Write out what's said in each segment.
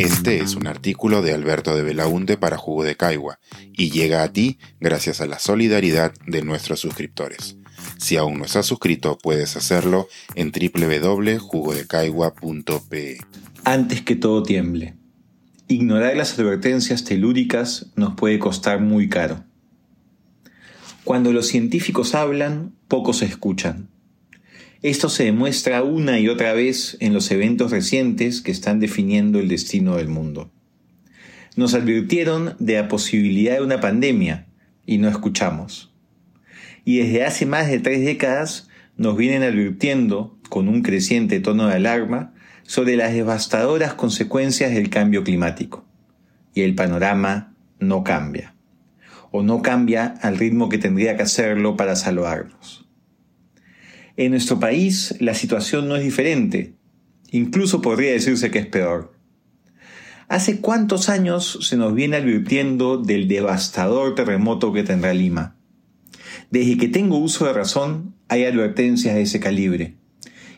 Este es un artículo de Alberto de Belaunte para Jugo de Caigua y llega a ti gracias a la solidaridad de nuestros suscriptores. Si aún no estás suscrito, puedes hacerlo en www.jugodecaigua.pe. Antes que todo tiemble. Ignorar las advertencias telúricas nos puede costar muy caro. Cuando los científicos hablan, pocos escuchan. Esto se demuestra una y otra vez en los eventos recientes que están definiendo el destino del mundo. Nos advirtieron de la posibilidad de una pandemia y no escuchamos. Y desde hace más de tres décadas nos vienen advirtiendo, con un creciente tono de alarma, sobre las devastadoras consecuencias del cambio climático. Y el panorama no cambia. O no cambia al ritmo que tendría que hacerlo para salvarnos. En nuestro país la situación no es diferente. Incluso podría decirse que es peor. ¿Hace cuántos años se nos viene advirtiendo del devastador terremoto que tendrá Lima? Desde que tengo uso de razón, hay advertencias de ese calibre.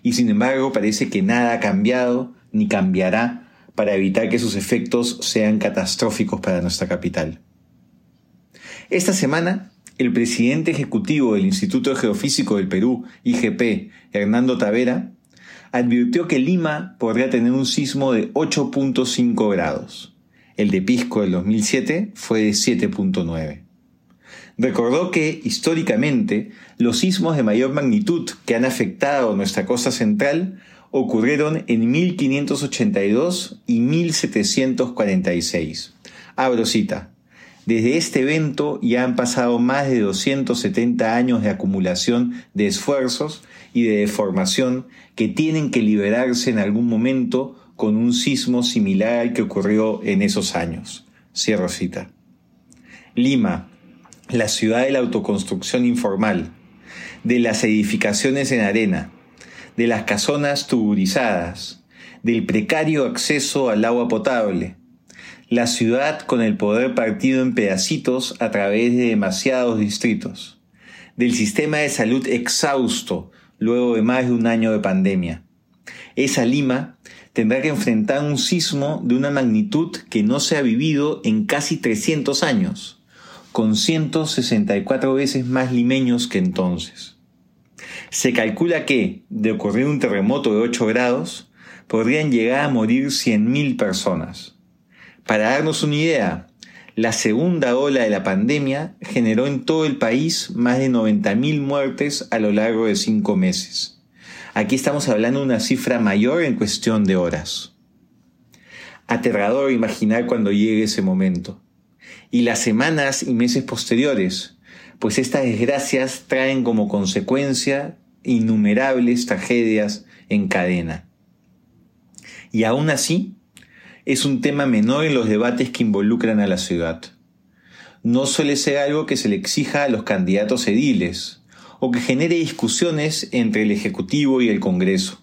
Y sin embargo parece que nada ha cambiado ni cambiará para evitar que sus efectos sean catastróficos para nuestra capital. Esta semana el presidente ejecutivo del Instituto Geofísico del Perú, IGP, Hernando Tavera, advirtió que Lima podría tener un sismo de 8.5 grados. El de Pisco del 2007 fue de 7.9. Recordó que, históricamente, los sismos de mayor magnitud que han afectado nuestra costa central ocurrieron en 1582 y 1746. Abro cita. Desde este evento ya han pasado más de 270 años de acumulación de esfuerzos y de deformación que tienen que liberarse en algún momento con un sismo similar al que ocurrió en esos años. Cierro cita. Lima, la ciudad de la autoconstrucción informal, de las edificaciones en arena, de las casonas tuburizadas, del precario acceso al agua potable, la ciudad con el poder partido en pedacitos a través de demasiados distritos, del sistema de salud exhausto luego de más de un año de pandemia. Esa Lima tendrá que enfrentar un sismo de una magnitud que no se ha vivido en casi 300 años, con 164 veces más limeños que entonces. Se calcula que, de ocurrir un terremoto de 8 grados, podrían llegar a morir 100.000 personas. Para darnos una idea, la segunda ola de la pandemia generó en todo el país más de 90.000 muertes a lo largo de cinco meses. Aquí estamos hablando de una cifra mayor en cuestión de horas. Aterrador imaginar cuando llegue ese momento. Y las semanas y meses posteriores, pues estas desgracias traen como consecuencia innumerables tragedias en cadena. Y aún así, es un tema menor en los debates que involucran a la ciudad. No suele ser algo que se le exija a los candidatos ediles o que genere discusiones entre el Ejecutivo y el Congreso.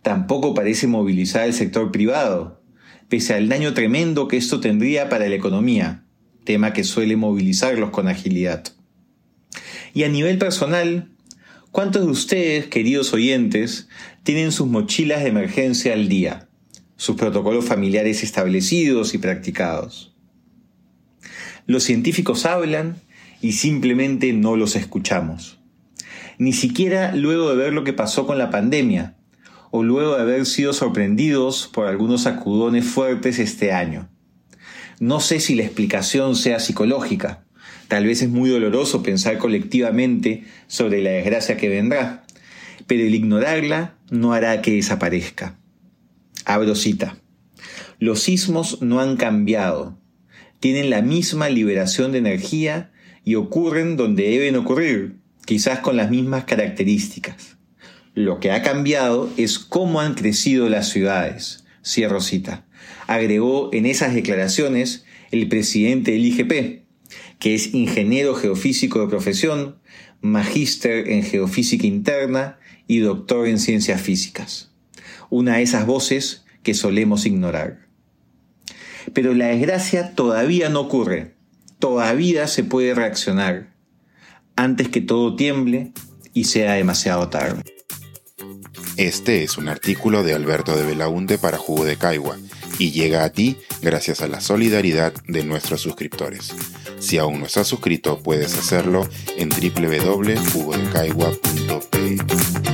Tampoco parece movilizar al sector privado, pese al daño tremendo que esto tendría para la economía, tema que suele movilizarlos con agilidad. Y a nivel personal, ¿cuántos de ustedes, queridos oyentes, tienen sus mochilas de emergencia al día? Sus protocolos familiares establecidos y practicados. Los científicos hablan y simplemente no los escuchamos. Ni siquiera luego de ver lo que pasó con la pandemia, o luego de haber sido sorprendidos por algunos sacudones fuertes este año. No sé si la explicación sea psicológica. Tal vez es muy doloroso pensar colectivamente sobre la desgracia que vendrá, pero el ignorarla no hará que desaparezca. Abro cita. Los sismos no han cambiado. Tienen la misma liberación de energía y ocurren donde deben ocurrir, quizás con las mismas características. Lo que ha cambiado es cómo han crecido las ciudades. Cierro cita. Agregó en esas declaraciones el presidente del IGP, que es ingeniero geofísico de profesión, magíster en geofísica interna y doctor en ciencias físicas una de esas voces que solemos ignorar. Pero la desgracia todavía no ocurre, todavía se puede reaccionar, antes que todo tiemble y sea demasiado tarde. Este es un artículo de Alberto de Belaunte para Jugo de Caigua y llega a ti gracias a la solidaridad de nuestros suscriptores. Si aún no estás suscrito, puedes hacerlo en www.jugodecaigua.pe.